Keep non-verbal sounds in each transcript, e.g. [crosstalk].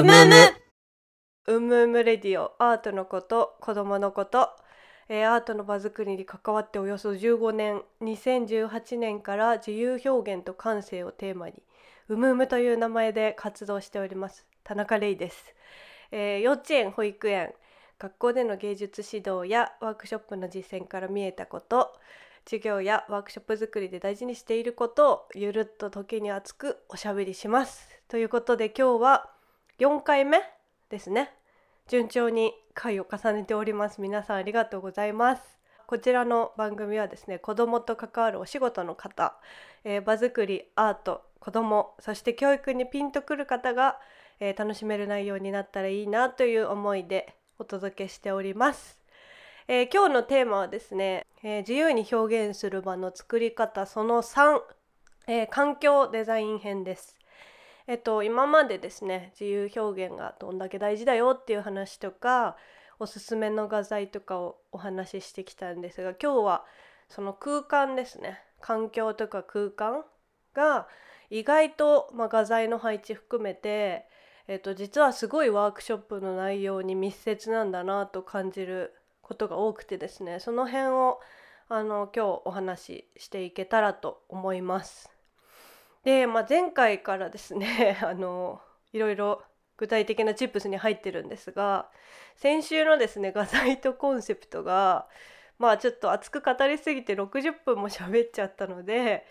うむうむ。うむうむレディオアートのこと子供のこと、えーアートの場作りに関わっておよそ15年。2018年から自由表現と感性をテーマに。うむうむという名前で活動しております。田中玲です、えー幼稚園保育園。学校での芸術指導やワークショップの実践から見えたこと。授業やワークショップ作りで大事にしていることをゆるっと時に熱くおしゃべりします。ということで今日は4回目ですね。順調に回を重ねております。皆さんありがとうございます。こちらの番組はですね子どもと関わるお仕事の方、えー場作りアート子どもそして教育にピンとくる方が、えー楽しめる内容になったらいいなという思いでお届けしております、えー今日のテーマはですね、えー自由に表現する場の作り方その3、えー環境デザイン編です。えっと、今までですね自由表現がどんだけ大事だよっていう話とかおすすめの画材とかをお話ししてきたんですが今日はその空間ですね環境とか空間が意外と、まあ、画材の配置含めて、えっと、実はすごいワークショップの内容に密接なんだなと感じることが多くてですねその辺をあの今日お話ししていけたらと思います。で、まあ、前回からですね [laughs] あのいろいろ具体的なチップスに入ってるんですが先週のですね画材とコンセプトがまあちょっと熱く語りすぎて60分も喋っちゃったので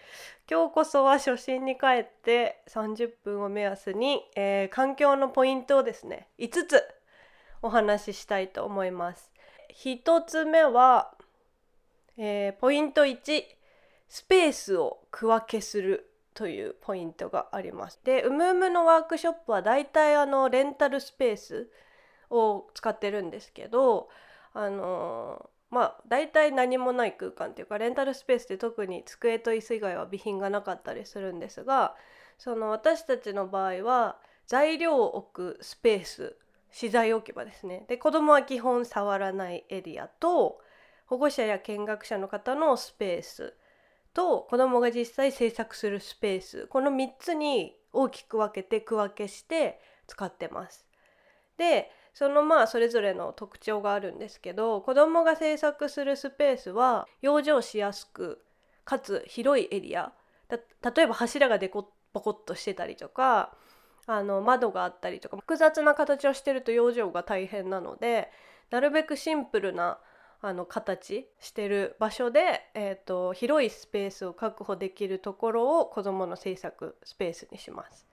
今日こそは初心に帰って30分を目安に、えー環境のポイントをですね5つお話ししたいと思います。1つ目は、えーポイント1スペースを区分けするというポイントがあります。で、うむうむのワークショップはだいたいあのレンタルスペースを使ってるんですけど、あのまあ大体何もない空間っていうかレンタルスペースって特に机と椅子以外は備品がなかったりするんですが、その私たちの場合は材料を置くスペース、資材置き場ですね。で、子供は基本触らないエリアと保護者や見学者の方のスペース。と子供が実際制作するスペースこの3つに大きく分けて区分けして使ってます。でそのまあそれぞれの特徴があるんですけど子供が制作するスペースは養生しやすくかつ広いエリア例えば柱がデコボコっとしてたりとかあの窓があったりとか複雑な形をしてると養生が大変なのでなるべくシンプルなあの形してる場所で、えー、と広いスペースを確保できるところを子どもの制作スペースにします。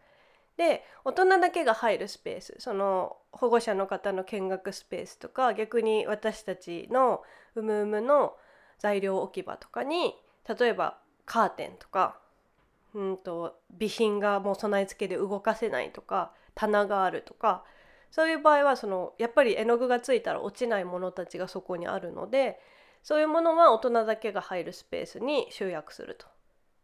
で大人だけが入るスペースその保護者の方の見学スペースとか逆に私たちのうむうむの材料置き場とかに例えばカーテンとかうんと備品がもう備え付けで動かせないとか棚があるとかそういう場合はそのやっぱり絵の具がついたら落ちないものたちがそこにあるのでそういうものは大人だけが入るスペースに集約すると。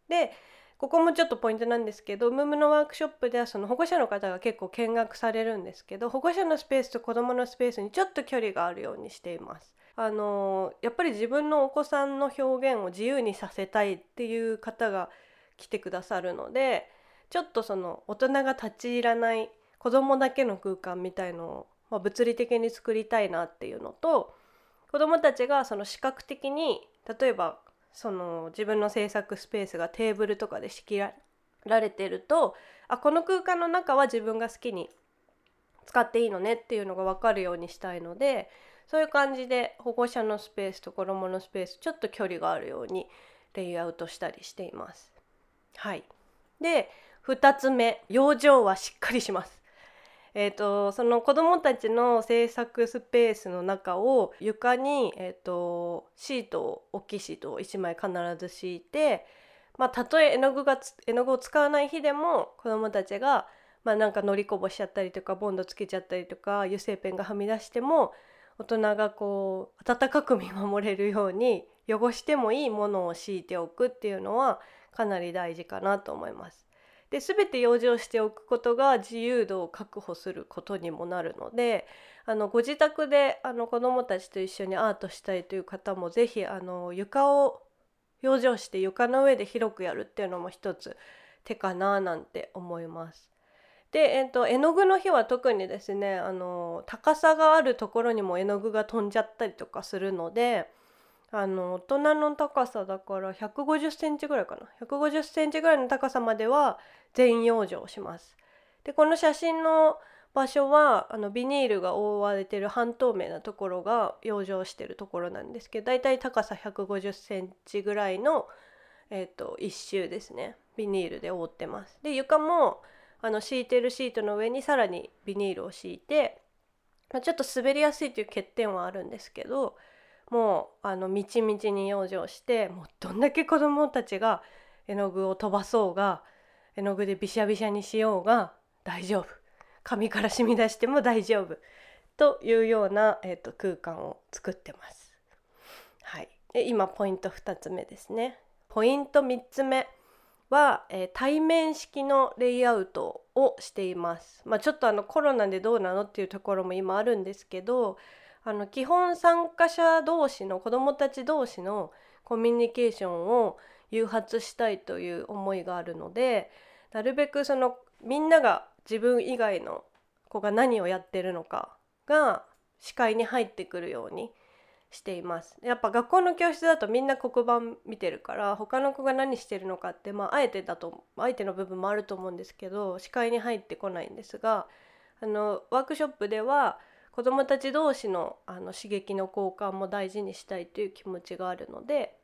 でここもちょっとポイントなんですけどムームのワークショップではその保護者の方が結構見学されるんですけど保護者のスペースと子どものスペースにちょっと距離があるようにしています。あのやっぱり自分のお子さんの表現を自由にさせたいっていう方が来てくださるのでちょっとその大人が立ち入らない子供だけの空間みたいのを、まあ、物理的に作りたいなっていうのと子供たちがその視覚的に例えばその自分の制作スペースがテーブルとかで仕切らられてるとあこの空間の中は自分が好きに使っていいのねっていうのが分かるようにしたいのでそういう感じで保護者のスペースと子供のスペースちょっと距離があるようにレイアウトしたりしています。はい、で2つ目養生はしっかりします。えー、とその子どもたちの制作スペースの中を床に、えー、とシートを大きいシートを1枚必ず敷いて、まあ、たとえ絵の具が絵の具を使わない日でも子どもたちが、まあ、なんか乗りこぼしちゃったりとかボンドつけちゃったりとか油性ペンがはみ出しても大人がこう温かく見守れるように汚してもいいものを敷いておくっていうのはかなり大事かなと思います。で全て養生しておくことが自由度を確保することにもなるのであのご自宅であの子どもたちと一緒にアートしたいという方も是非あの床を養生して床の上で広くやるっていうのも一つ手かななんて思います。で、えーと、絵の具の日は特にですねあの高さがあるところにも絵の具が飛んじゃったりとかするのであの大人の高さだから150センチぐらいかな150センチぐらいの高さまでは全養生します。でこの写真の場所はあのビニールが覆われてる半透明なところが養生してるところなんですけどだいたい高さ150センチぐらいの、えーと、一周ですねビニールで覆ってます。で床もあの敷いてるシートの上にさらにビニールを敷いて、まあ、ちょっと滑りやすいという欠点はあるんですけどもうあのみちみちに養生してもうどんだけ子どもたちが絵の具を飛ばそうが絵の具でびしゃびしゃにしようが大丈夫紙から染み出しても大丈夫というような、えーと、空間を作ってます。はい、で今ポイント2つ目ですね。ポイント3つ目は、えー、対面式のレイアウトをしています。まあ、ちょっとあのコロナでどうなのっていうところも今あるんですけどあの基本参加者同士の子どもたち同士のコミュニケーションを誘発したいという思いがあるのでなるべくそのみんなが自分以外の子が何をやってるのかが視界に入ってくるようにしています。やっぱ学校の教室だとみんな黒板見てるから他の子が何してるのかってまああえてだとあえての部分もあると思うんですけど視界に入ってこないんですがあのワークショップでは子どもたち同士のあの刺激の交換も大事にしたいという気持ちがあるので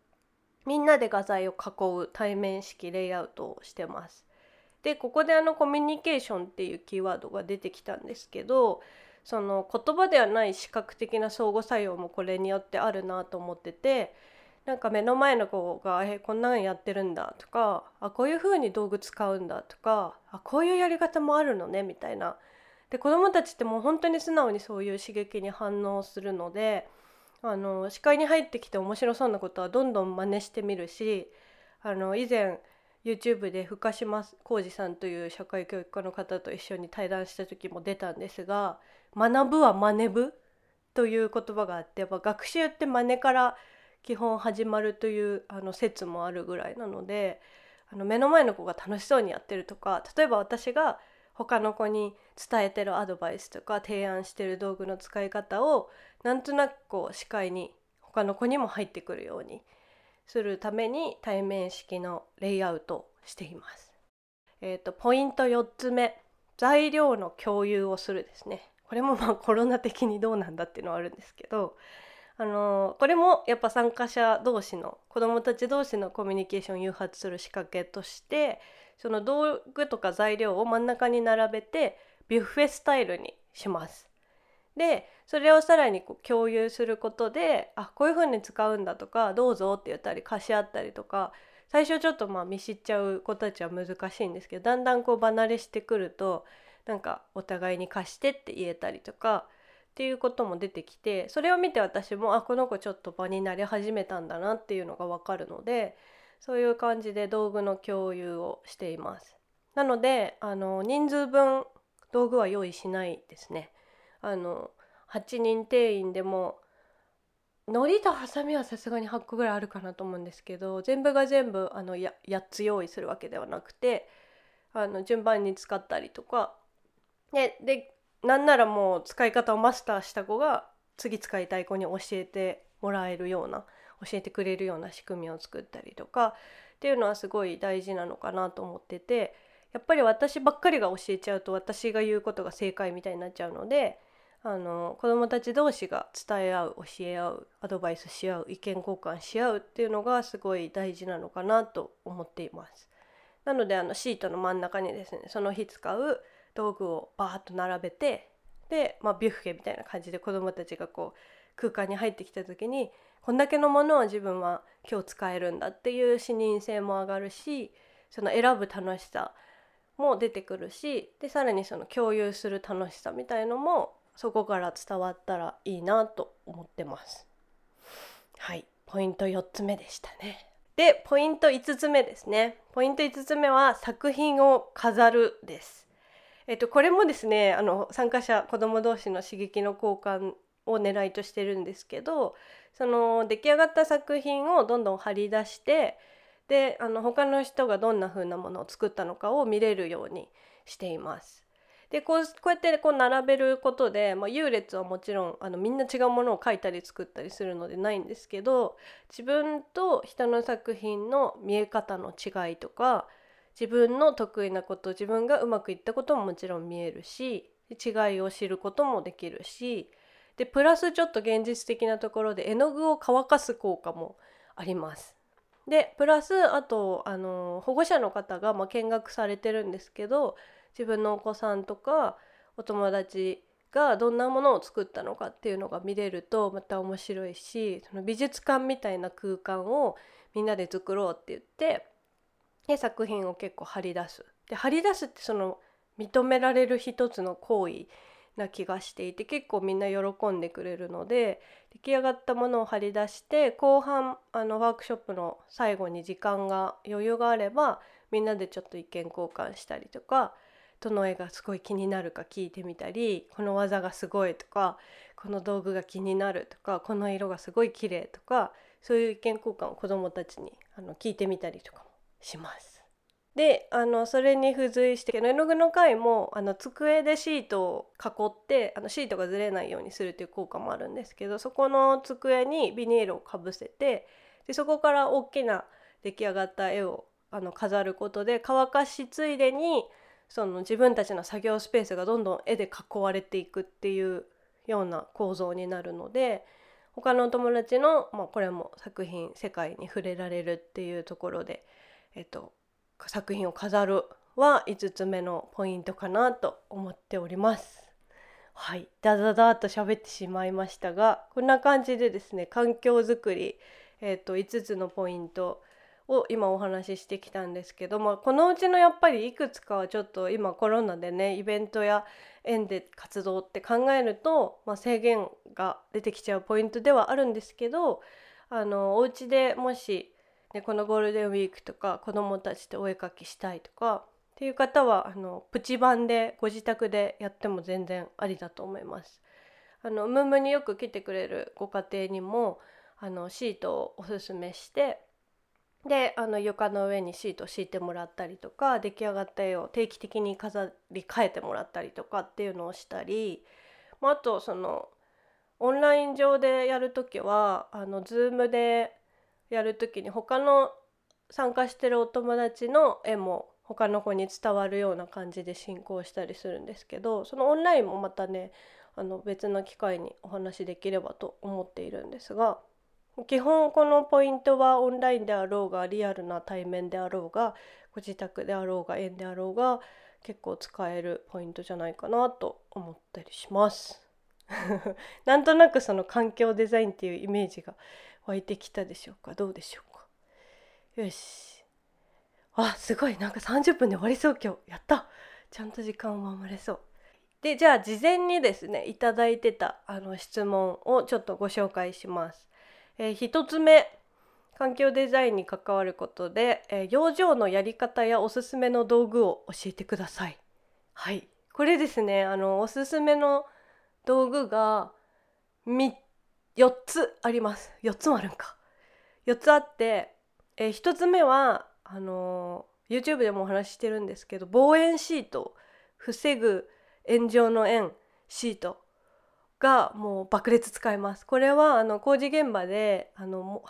みんなで画材を囲う対面式レイアウトをしてます。でここであのコミュニケーションっていうキーワードが出てきたんですけどその言葉ではない視覚的な相互作用もこれによってあるなと思っててなんか目の前の子が「えこんなんやってるんだ」とか「あこういう風に道具使うんだ」とか「あこういうやり方もあるのね」みたいなで子どもたちってもう本当に素直にそういう刺激に反応するのであの視界に入ってきて面白そうなことはどんどん真似してみるしあの以前 YouTube で深島浩二さんという社会教育科の方と一緒に対談した時も出たんですが「学ぶは真似ぶ」という言葉があってやっぱ学習って真似から基本始まるというあの説もあるぐらいなのであの目の前の子が楽しそうにやってるとか例えば私が他の子に伝えてるアドバイスとか提案してる道具の使い方をなんとなくこう視界に他の子にも入ってくるようにするために対面式のレイアウトをしています。えーと、ポイント4つ目材料の共有をするですね。これもまあコロナ的にどうなんだっていうのはあるんですけどあのこれもやっぱ参加者同士の子どもたち同士のコミュニケーションを誘発する仕掛けとしてその道具とか材料を真ん中に並べてビュッフェスタイルにします。でそれをさらにこう共有することであこういう風に使うんだとかどうぞって言ったり貸し合ったりとか最初ちょっとまあ見知っちゃう子たちは難しいんですけどだんだんこう離れしてくるとなんかお互いに貸してって言えたりとかっていうことも出てきてそれを見て私もあこの子ちょっと場になり始めたんだなっていうのが分かるのでそういう感じで道具の共有をしています。なのであの人数分道具は用意しないですね。あの8人定員でも海苔とハサミはさすがに8個ぐらいあるかなと思うんですけど全部が全部あのや8つ用意するわけではなくてあの順番に使ったりとかででなんならもう使い方をマスターした子が次使いたい子に教えてもらえるような教えてくれるような仕組みを作ったりとかっていうのはすごい大事なのかなと思っててやっぱり私ばっかりが教えちゃうと私が言うことが正解みたいになっちゃうのであの子どもたち同士が伝え合う教え合うアドバイスし合う意見交換し合うっていうのがすごい大事なのかなと思っています。なのであのシートの真ん中にですねその日使う道具をバーッと並べてで、まあ、ビュッフェみたいな感じで子どもたちがこう空間に入ってきた時にこんだけのものを自分は今日使えるんだっていう視認性も上がるしその選ぶ楽しさも出てくるしでさらにその共有する楽しさみたいのもそこから伝わったらいいなと思ってます。はいポイント4つ目でしたね。でポイント5つ目ですね。ポイント5つ目は作品を飾るです。えっと、これもですねあの参加者子ども同士の刺激の交換を狙いとしてるんですけどその出来上がった作品をどんどん貼り出してであの他の人がどんな風なものを作ったのかを見れるようにしています。でこうこうやってこう並べることで、まあ、優劣はもちろんあのみんな違うものを書いたり作ったりするのでないんですけど自分と人の作品の見え方の違いとか自分の得意なこと自分がうまくいったことももちろん見えるし違いを知ることもできるしでプラスちょっと現実的なところで絵の具を乾かす効果もあります。でプラスあとあの保護者の方が、まあ、見学されてるんですけど自分のお子さんとかお友達がどんなものを作ったのかっていうのが見れるとまた面白いしその美術館みたいな空間をみんなで作ろうって言ってで作品を結構貼り出す。で貼り出すってその認められる一つの行為な気がしていて結構みんな喜んでくれるので出来上がったものを貼り出して後半あのワークショップの最後に時間が余裕があればみんなでちょっと意見交換したりとかどの絵がすごい気になるか聞いてみたりこの技がすごいとかこの道具が気になるとかこの色がすごい綺麗とかそういう意見交換を子どもたちにあの聞いてみたりとかもします。であのそれに付随して絵の具の回もあの机でシートを囲ってあのシートがずれないようにするという効果もあるんですけどそこの机にビニールをかぶせてでそこから大きな出来上がった絵をあの飾ることで乾かしついでにその自分たちの作業スペースがどんどん絵で囲われていくっていうような構造になるので他のお友達の、まあ、これも作品世界に触れられるっていうところで、えっと、作品を飾るは5つ目のポイントかなと思っております。はい、ダダダと喋ってしまいましたがこんな感じでですね環境づくり、えーと、5つのポイントを今お話ししてきたんですけど、まあ、このうちのやっぱりいくつかはちょっと今コロナでねイベントや園で活動って考えると、まあ、制限が出てきちゃうポイントではあるんですけどあのお家でもしでこのゴールデンウィークとか子どもたちとお絵かきしたいとかっていう方はあのプチ版でご自宅でやっても全然ありだと思います。あのムームによく来てくれるご家庭にもあのシートをおすすめしてであの床の上にシートを敷いてもらったりとか出来上がった絵を定期的に飾り替えてもらったりとかっていうのをしたり、まあ、あとそのオンライン上でやる時はあの Zoom でやる時に他の参加してるお友達の絵も他の子に伝わるような感じで進行したりするんですけどそのオンラインもまたねあの別の機会にお話しできればと思っているんですが基本このポイントはオンラインであろうがリアルな対面であろうがご自宅であろうが園であろうが結構使えるポイントじゃないかなと思ったりします。[laughs] なんとなくその環境デザインっていうイメージが湧いてきたでしょうか？どうでしょうか？よし。あすごい。なんか30分で終わりそう。今日。やった。ちゃんと時間を守れそう。でじゃあ事前にですねいただいてたあの質問をちょっとご紹介します、えー、1つ目。環境デザインに関わることで、えー、養生のやり方やおすすめの道具を教えてください。はい。これですねあのおすすめの道具が3 4つあります。4つもあるんか。4つあって、えー、1つ目はあのー、YouTube でもお話ししてるんですけど防炎シート防ぐ炎上の炎シートがもう爆裂使えます。これはあの工事現場であの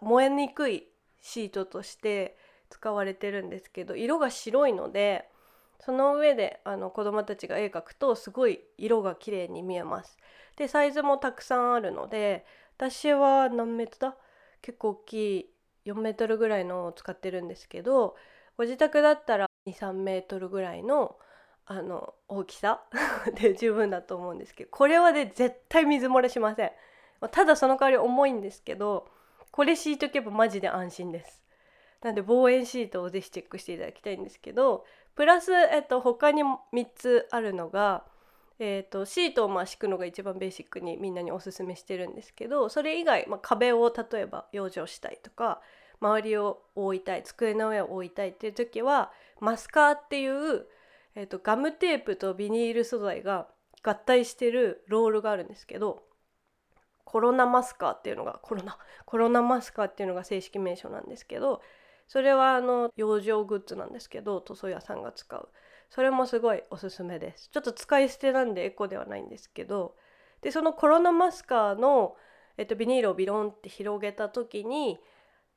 燃えにくいシートとして使われてるんですけど色が白いのでその上であの子どもたちが絵描くとすごい色が綺麗に見えます。でサイズもたくさんあるので私は何メートルだ？結構大きい4メートルぐらいのを使ってるんですけどご自宅だったら23メートルぐらいのあの大きさ？[laughs] で十分だと思うんですけどこれはね絶対水漏れしません。ただその代わり重いんですけどこれ敷いとけばマジで安心です。なんで防炎シートをぜひチェックしていただきたいんですけどプラス、えっと、他に3つあるのが、えっと、シートをまあ敷くのが一番ベーシックにみんなにおすすめしてるんですけどそれ以外、まあ、壁を例えば養生したいとか周りを覆いたい机の上を覆いたいっていう時はマスカーっていう、えっと、ガムテープとビニール素材が合体してるロールがあるんですけどコロナマスカーっていうのがコロナコロナマスカーっていうのが正式名称なんですけどそれはあの養生グッズなんですけど塗装屋さんが使う。それもすごいおすすめです。ちょっと使い捨てなんでエコではないんですけどでそのコロナマスカーの、えっと、ビニールをビロンって広げた時に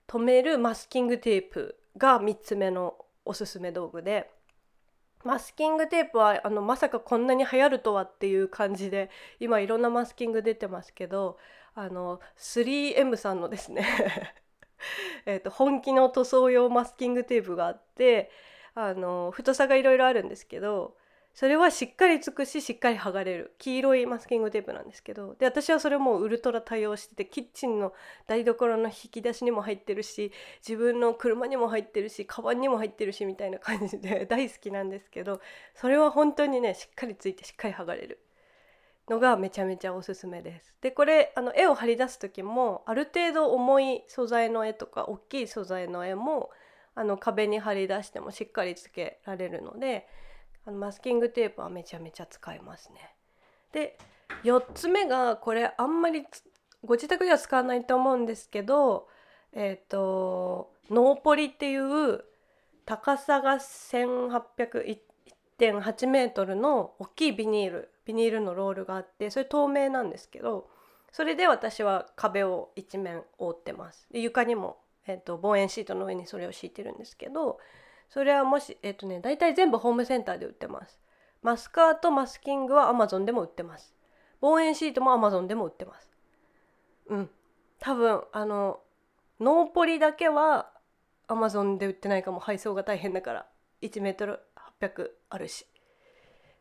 留めるマスキングテープが3つ目のおすすめ道具でマスキングテープはあのまさかこんなに流行るとはっていう感じで今いろんなマスキング出てますけどあの 3M さんのですね [laughs] えと本気の塗装用マスキングテープがあってあの太さがいろいろあるんですけどそれはしっかりつくししっかり剥がれる。黄色いマスキングテープなんですけどで私はそれもウルトラ対応しててキッチンの台所の引き出しにも入ってるし自分の車にも入ってるしカバンにも入ってるしみたいな感じで大好きなんですけどそれは本当にねしっかりついてしっかり剥がれる。のがめちゃめちゃおすすめです。でこれあの絵を貼り出す時もある程度重い素材の絵とか大きい素材の絵もあの壁に貼り出してもしっかりつけられるのであのマスキングテープはめちゃめちゃ使いますね。で4つ目がこれあんまりご自宅では使わないと思うんですけどえっ、ー、とノーポリっていう高さが1800 1.8メートルの大きいビニールビニールのロールがあってそれ透明なんですけどそれで私は壁を一面覆ってます。で床にも、えーと防煙シートの上にそれを敷いてるんですけどそれはもしえっ、とね大体全部ホームセンターで売ってます。マスカーとマスキングは Amazon でも売ってます。防煙シートも Amazon でも売ってます。うん。多分あのノーポリだけは Amazon で売ってないかも。配送が大変だから。1メートル800あるし。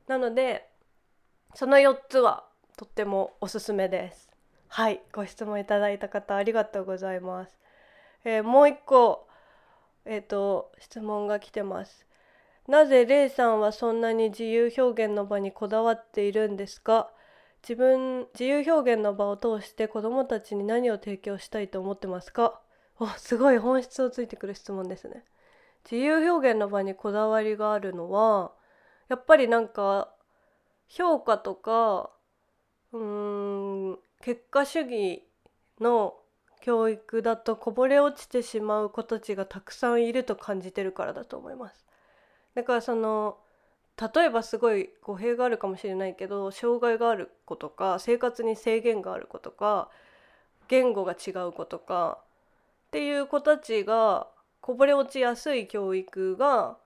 なのでその4つはとってもおすすめです。はいご質問いただいた方ありがとうございます、えー、もう一個えっ、ー、と質問が来てます。なぜレイさんはそんなに自由表現の場にこだわっているんですか？自分自由表現の場を通して子どもたちに何を提供したいと思ってますか？おすごい本質をついてくる質問ですね。自由表現の場にこだわりがあるのはやっぱりなんか評価とかうーん結果主義の教育だとこぼれ落ちてしまう子たちがたくさんいると感じてるからだと思います。だからその例えばすごい語弊があるかもしれないけど障害がある子とか生活に制限がある子とか言語が違う子とかっていう子たちがこぼれ落ちやすい教育が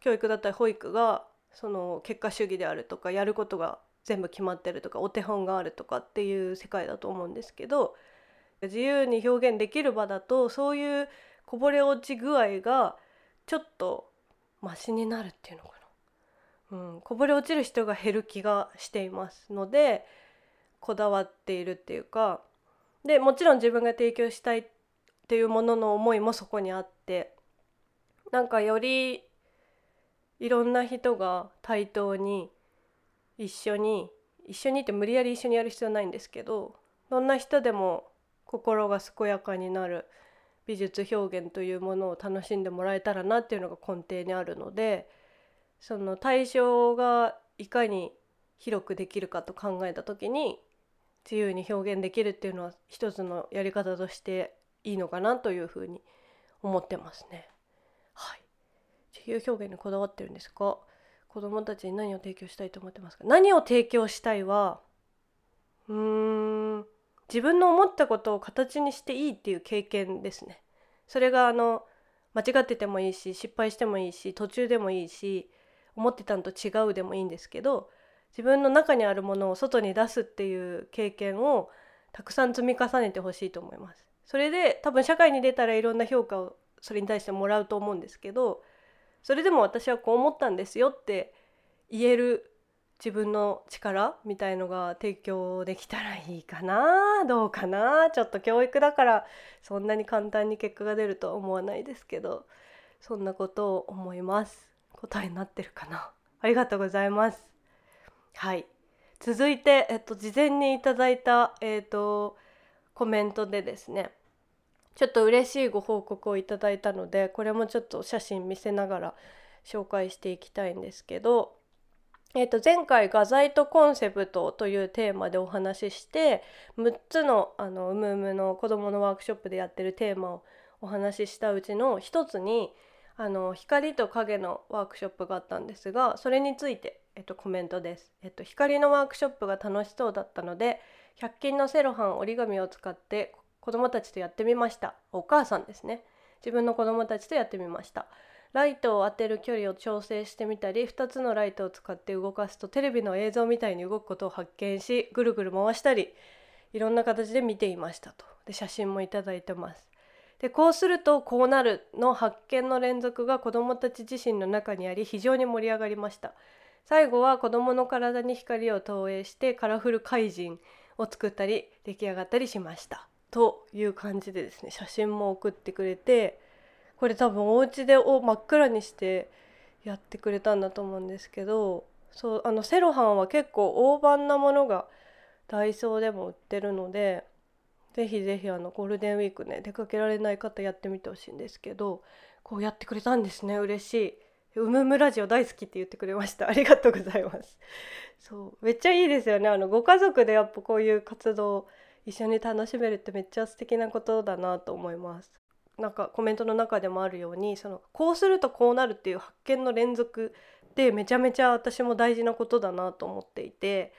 教育だったり保育がその結果主義であるとかやることが全部決まってるとかお手本があるとかっていう世界だと思うんですけど自由に表現できる場だとそういうこぼれ落ち具合がちょっとマシになるっていうのかな、うん、こぼれ落ちる人が減る気がしていますのでこだわっているっていうかでもちろん自分が提供したいっていうものの思いもそこにあってなんかよりいろんな人が対等に一緒に一緒にって無理やり一緒にやる必要ないんですけどどんな人でも心が健やかになる美術表現というものを楽しんでもらえたらなっていうのが根底にあるのでその対象がいかに広くできるかと考えた時に自由に表現できるっていうのは一つのやり方としていいのかなというふうに思ってますね。自由表現にこだわってるんですか？子どもたちに何を提供したいと思ってますか？何を提供したいはうーん自分の思ったことを形にしていいっていう経験ですね。それがあの間違っててもいいし失敗してもいいし途中でもいいし思ってたのと違うでもいいんですけど自分の中にあるものを外に出すっていう経験をたくさん積み重ねてほしいと思います。それで多分社会に出たらいろんな評価をそれに対してもらうと思うんですけどそれでも私はこう思ったんですよって言える自分の力みたいのが提供できたらいいかなどうかなちょっと教育だからそんなに簡単に結果が出るとは思わないですけどそんなことを思います。答えになってるかな。ありがとうございます。はい。続いて、えっと、事前にいただいた、えっと、コメントでですねちょっと嬉しいご報告をいただいたのでこれもちょっと写真見せながら紹介していきたいんですけどえー、と前回画材とコンセプトというテーマでお話しして6つのあのうむうむの子どものワークショップでやってるテーマをお話ししたうちの一つにあの光と影のワークショップがあったんですがそれについて、えっと、コメントです、えっと、光のワークショップが楽しそうだったので100均のセロハン折り紙を使って子どもたちとやってみました。お母さんですね。自分の子どもたちとやってみました。ライトを当てる距離を調整してみたり2つのライトを使って動かすとテレビの映像みたいに動くことを発見しぐるぐる回したりいろんな形で見ていましたと。で写真もいただいてます。でこうするとこうなるの発見の連続が子どもたち自身の中にあり非常に盛り上がりました。最後は子どもの体に光を投影してカラフル怪人を作ったり出来上がったりしました。という感じでですね写真も送ってくれてこれ多分お家でを真っ暗にしてやってくれたんだと思うんですけどそうあのセロハンは結構大判なものがダイソーでも売ってるのでぜひぜひあのゴールデンウィークね出かけられない方やってみてほしいんですけどこうやってくれたんですね嬉しい。うむむラジオ大好きって言ってくれました。[laughs] ありがとうございます。そうめっちゃいいですよね。あのご家族でやっぱこういう活動一緒に楽しめるってめっちゃ素敵なことだなと思います。なんかコメントの中でもあるようにそのこうするとこうなるっていう発見の連続でめちゃめちゃ私も大事なことだなと思っていて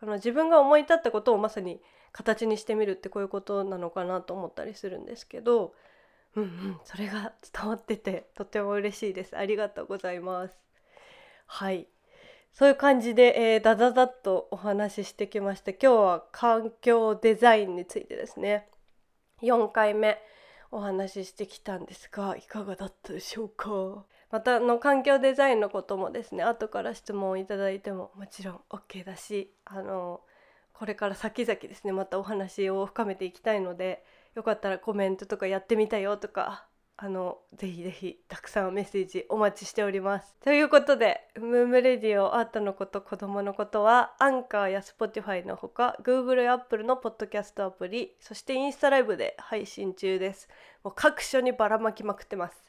あの自分が思い立ったことをまさに形にしてみるってこういうことなのかなと思ったりするんですけどうんうんそれが伝わっててとても嬉しいです。ありがとうございます。はい。そういう感じで、えー、ダダダッとお話ししてきました今日は環境デザインについてですね。4回目お話ししてきたんですがいかがだったでしょうか？またの環境デザインのこともですね後から質問をいただいてももちろん OK だしあのこれから先々ですねまたお話を深めていきたいのでよかったらコメントとかやってみたよとかあのぜひぜひたくさんメッセージお待ちしております。ということで「ムームレディオアートのこと子供のこと」はアンカーや Spotify のほか Google や Apple のポッドキャストアプリそしてインスタライブで配信中です。もう各所にばらまきまくってます。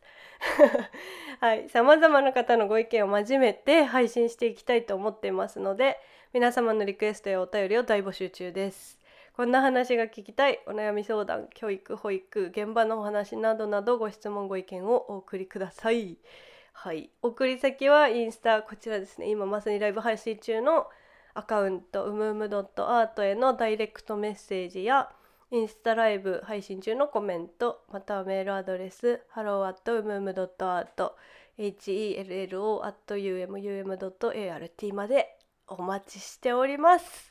[laughs] はい、さまざまな方のご意見を交めて配信していきたいと思っていますので皆様のリクエストやお便りを大募集中です。こんな話が聞きたい。お悩み相談教育保育現場のお話などなどご質問ご意見をお送りください。はい。送り先はインスタこちらですね。今まさにライブ配信中のアカウントうむうむドットアートへのダイレクトメッセージやインスタライブ配信中のコメントまたはメールアドレス hello.umum.art hello.umum.art までお待ちしております。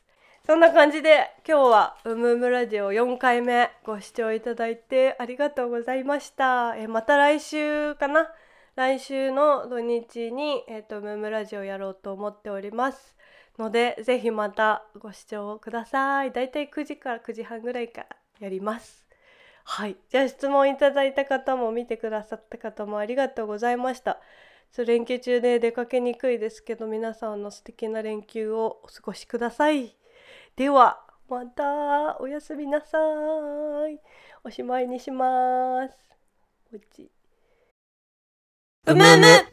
そんな感じで今日は「うむうむラジオ」4回目ご視聴いただいてありがとうございました。えまた来週かな？来週の土日に、えーと、ムームラジオやろうと思っております。のでぜひまたご視聴ください。だいたい9時から9時半ぐらいからやります。はい。じゃあ質問いただいた方も見てくださった方もありがとうございました。連休中で出かけにくいですけど皆さんの素敵な連休をお過ごしください。ではまたおやすみなさい。おしまいにします。うむむ。